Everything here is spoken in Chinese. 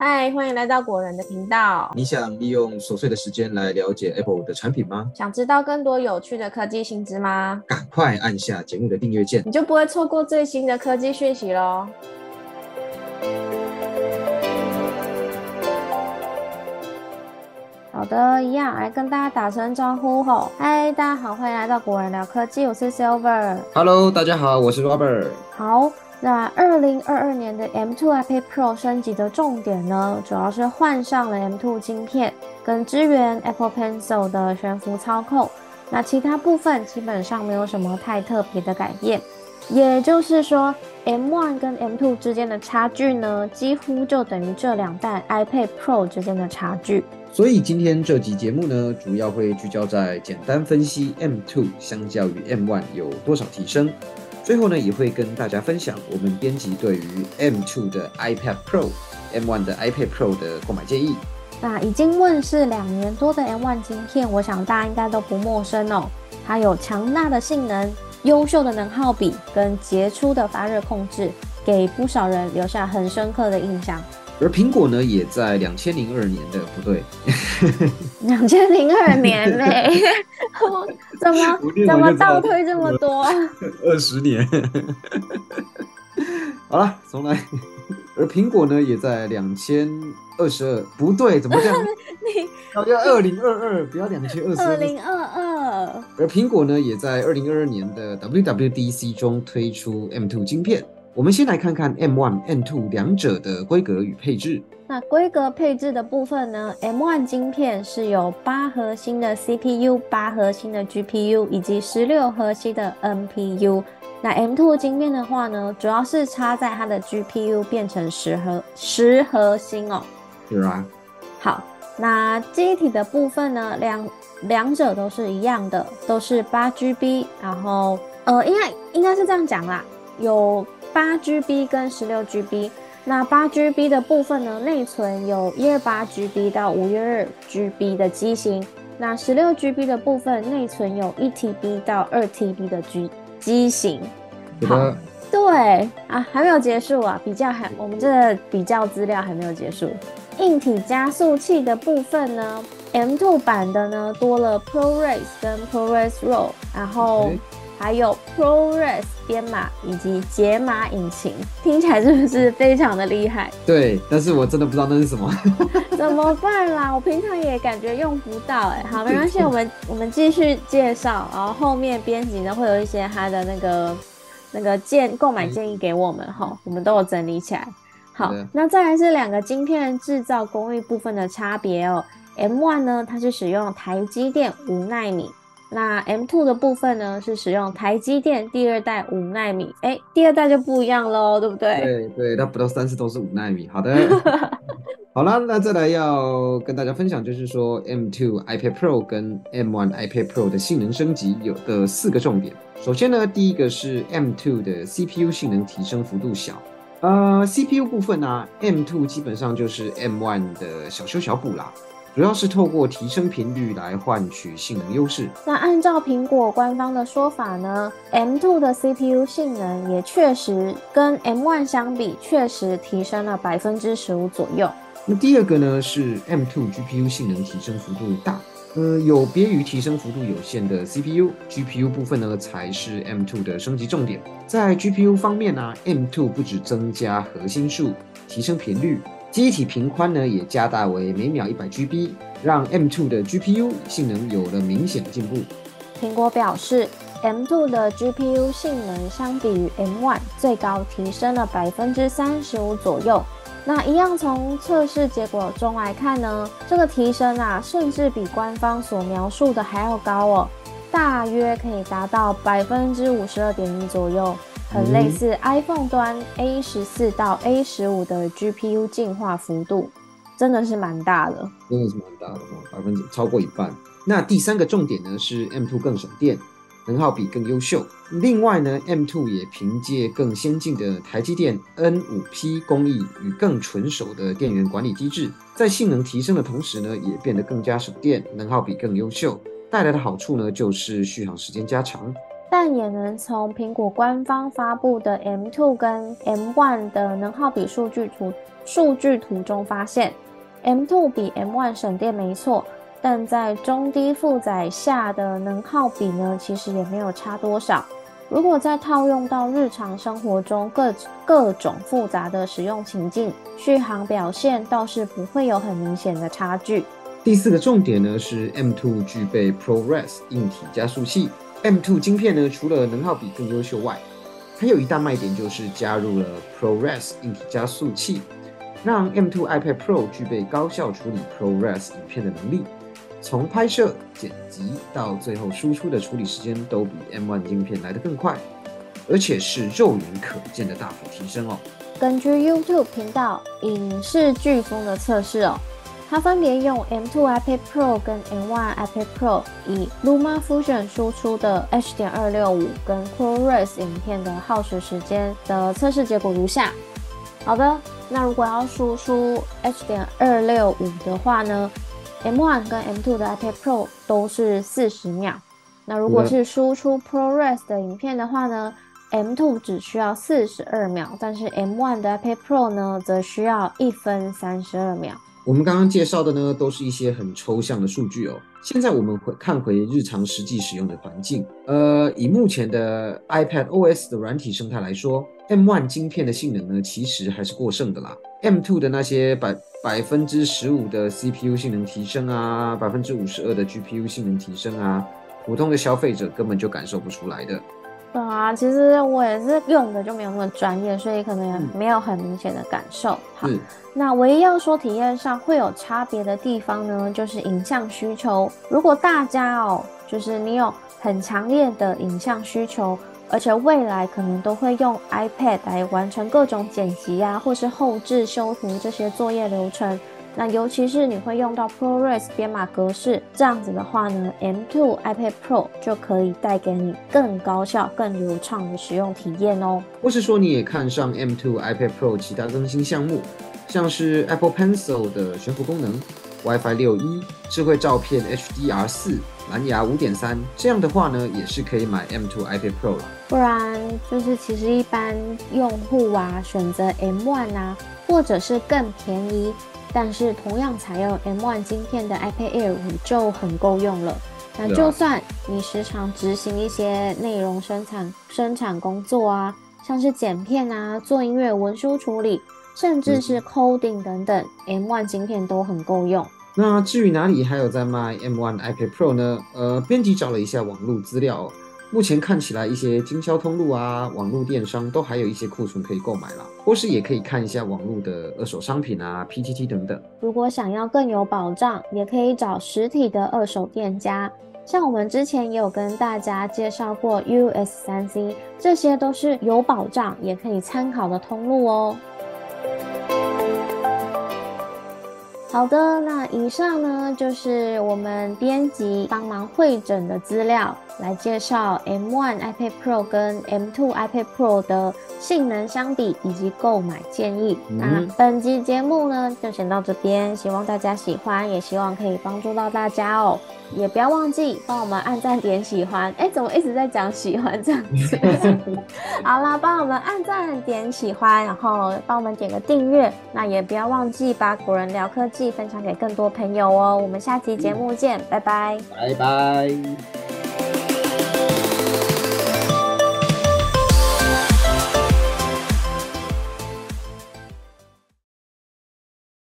嗨，欢迎来到果仁的频道。你想利用琐碎的时间来了解 Apple 的产品吗？想知道更多有趣的科技新知吗？赶快按下节目的订阅键，你就不会错过最新的科技讯息喽。好的，一样来跟大家打声招呼吼。嗨，大家好，欢迎来到果仁聊科技，我是 Silver。Hello，大家好，我是 Robert。好，那二零二二年的 M2 iPad Pro 升级的重点呢，主要是换上了 M2 芯片，跟支援 Apple Pencil 的悬浮操控。那其他部分基本上没有什么太特别的改变。也就是说，M1 跟 M2 之间的差距呢，几乎就等于这两代 iPad Pro 之间的差距。所以今天这集节目呢，主要会聚焦在简单分析 M2 相较于 M1 有多少提升。最后呢，也会跟大家分享我们编辑对于 M2 的 iPad Pro、M1 的 iPad Pro 的购买建议。那已经问世两年多的 M1 晶片，我想大家应该都不陌生哦。它有强大的性能、优秀的能耗比跟杰出的发热控制，给不少人留下很深刻的印象。而苹果呢，也在两千零二年的不对，两千零二年嘞，怎么怎么倒退这么多？二十年。好了，重来。而苹果呢，也在两千二十二，不对，怎么这样？你好像二零二二，不要两千二十二零二二。而苹果呢，也在二零二二年的 WWDC 中推出 M2 晶片。我们先来看看 M1、M2 两者的规格与配置。那规格配置的部分呢？M1 晶片是有八核心的 CPU、八核心的 GPU 以及十六核心的 NPU。那 M2 晶片的话呢，主要是插在它的 GPU 变成十核十核心哦。是啊。好，那记忆体的部分呢，两两者都是一样的，都是八 GB。然后呃，应该应该是这样讲啦，有八 GB 跟十六 GB。那八 GB 的部分呢，内存有一二八 GB 到五一二 GB 的机型。那十六 GB 的部分，内存有一 TB 到二 TB 的机机型。好，对啊，还没有结束啊，比较还我们这比较资料还没有结束。硬体加速器的部分呢，M2 版的呢多了 ProRes 跟 ProRes RAW，然后还有 ProRes 编码以及解码引擎，听起来是不是非常的厉害？对，但是我真的不知道那是什么，怎么办啦？我平常也感觉用不到哎、欸。好，没关系，我们我们继续介绍，然后后面编辑呢会有一些它的那个那个建购买建议给我们哈，我们都有整理起来。好，那再来是两个晶片制造工艺部分的差别哦。M1 呢，它是使用台积电五纳米，那 M2 的部分呢是使用台积电第二代五纳米。哎，第二代就不一样喽，对不对？对对，它不到三次都是五纳米。好的，好啦，那再来要跟大家分享，就是说 M2 iPad Pro 跟 M1 iPad Pro 的性能升级有的四个重点。首先呢，第一个是 M2 的 CPU 性能提升幅度小。呃，CPU 部分呢、啊、，M2 基本上就是 M1 的小修小补啦，主要是透过提升频率来换取性能优势。那按照苹果官方的说法呢，M2 的 CPU 性能也确实跟 M1 相比，确实提升了百分之十五左右。那第二个呢是 M2 GPU 性能提升幅度大。呃，有别于提升幅度有限的 CPU，GPU 部分呢才是 M2 的升级重点。在 GPU 方面呢、啊、，M2 不止增加核心数，提升频率，机体频宽呢也加大为每秒一百 GB，让 M2 的 GPU 性能有了明显的进步。苹果表示，M2 的 GPU 性能相比于 M1 最高提升了百分之三十五左右。那一样从测试结果中来看呢，这个提升啊，甚至比官方所描述的还要高哦，大约可以达到百分之五十二点一左右，很类似 iPhone 端 A 十四到 A 十五的 GPU 进化幅度，真的是蛮大的，真的是蛮大的哦，百分之超过一半。那第三个重点呢是 M2 更省电。能耗比更优秀。另外呢，M2 也凭借更先进的台积电 N5P 工艺与更纯熟的电源管理机制，在性能提升的同时呢，也变得更加省电，能耗比更优秀。带来的好处呢，就是续航时间加长。但也能从苹果官方发布的 M2 跟 M1 的能耗比数据图数据图中发现，M2 比 M1 省电没错，但在中低负载下的能耗比呢，其实也没有差多少。如果再套用到日常生活中各各种复杂的使用情境，续航表现倒是不会有很明显的差距。第四个重点呢是 M2 具备 ProRes 硬体加速器。M2 晶片呢，除了能耗比更优秀外，还有一大卖点就是加入了 ProRes 硬体加速器，让 M2 iPad Pro 具备高效处理 ProRes 影片的能力。从拍摄、剪辑到最后输出的处理时间都比 M1 镜片来得更快，而且是肉眼可见的大幅提升哦。根据 YouTube 频道影视飓风的测试哦，它分别用 M2 iPad Pro 跟 M1 iPad Pro 以 LumaFusion 输出的 H.265 跟 ProRes 影片的耗时时间的测试结果如下。好的，那如果要输出 H.265 的话呢？M1 跟 M2 的 iPad Pro 都是四十秒，那如果是输出 ProRes 的影片的话呢，M2 只需要四十二秒，但是 M1 的 iPad Pro 呢，则需要一分三十二秒。我们刚刚介绍的呢，都是一些很抽象的数据哦。现在我们回看回日常实际使用的环境，呃，以目前的 iPad OS 的软体生态来说，M1 晶片的性能呢，其实还是过剩的啦。M2 的那些百百分之十五的 CPU 性能提升啊，百分之五十二的 GPU 性能提升啊，普通的消费者根本就感受不出来的。对啊，其实我也是用的就没有那么专业，所以可能没有很明显的感受。好，那唯一要说体验上会有差别的地方呢，就是影像需求。如果大家哦，就是你有很强烈的影像需求。而且未来可能都会用 iPad 来完成各种剪辑啊，或是后置修图这些作业流程。那尤其是你会用到 ProRes 编码格式，这样子的话呢，M2 iPad Pro 就可以带给你更高效、更流畅的使用体验哦。或是说你也看上 M2 iPad Pro 其他更新项目，像是 Apple Pencil 的悬浮功能。WiFi 六一、智慧照片 HDR 四、蓝牙五点三，这样的话呢，也是可以买 M2 iPad Pro 了。不然就是其实一般用户啊，选择 M1 啊，或者是更便宜，但是同样采用 M1 芯片的 iPad Air 五就很够用了。那就算你时常执行一些内容生产生产工作啊，像是剪片啊、做音乐、文书处理。甚至是 coding 等等，M1 芯片都很够用。那至于哪里还有在卖 M1 iPad Pro 呢？呃，编辑找了一下网络资料，目前看起来一些经销通路啊、网络电商都还有一些库存可以购买了，或是也可以看一下网络的二手商品啊、PTT 等等。如果想要更有保障，也可以找实体的二手店家。像我们之前也有跟大家介绍过 US3C，这些都是有保障也可以参考的通路哦。好的，那以上呢就是我们编辑帮忙会诊的资料，来介绍 M1 iPad Pro 跟 M2 iPad Pro 的性能相比以及购买建议。那本集节目呢就先到这边，希望大家喜欢，也希望可以帮助到大家哦。也不要忘记帮我们按赞点喜欢，哎，怎么一直在讲喜欢这样子？好啦，帮我们按赞点喜欢，然后帮我们点个订阅。那也不要忘记把《古人聊科技》分享给更多朋友哦。我们下期节目见，拜拜，拜拜。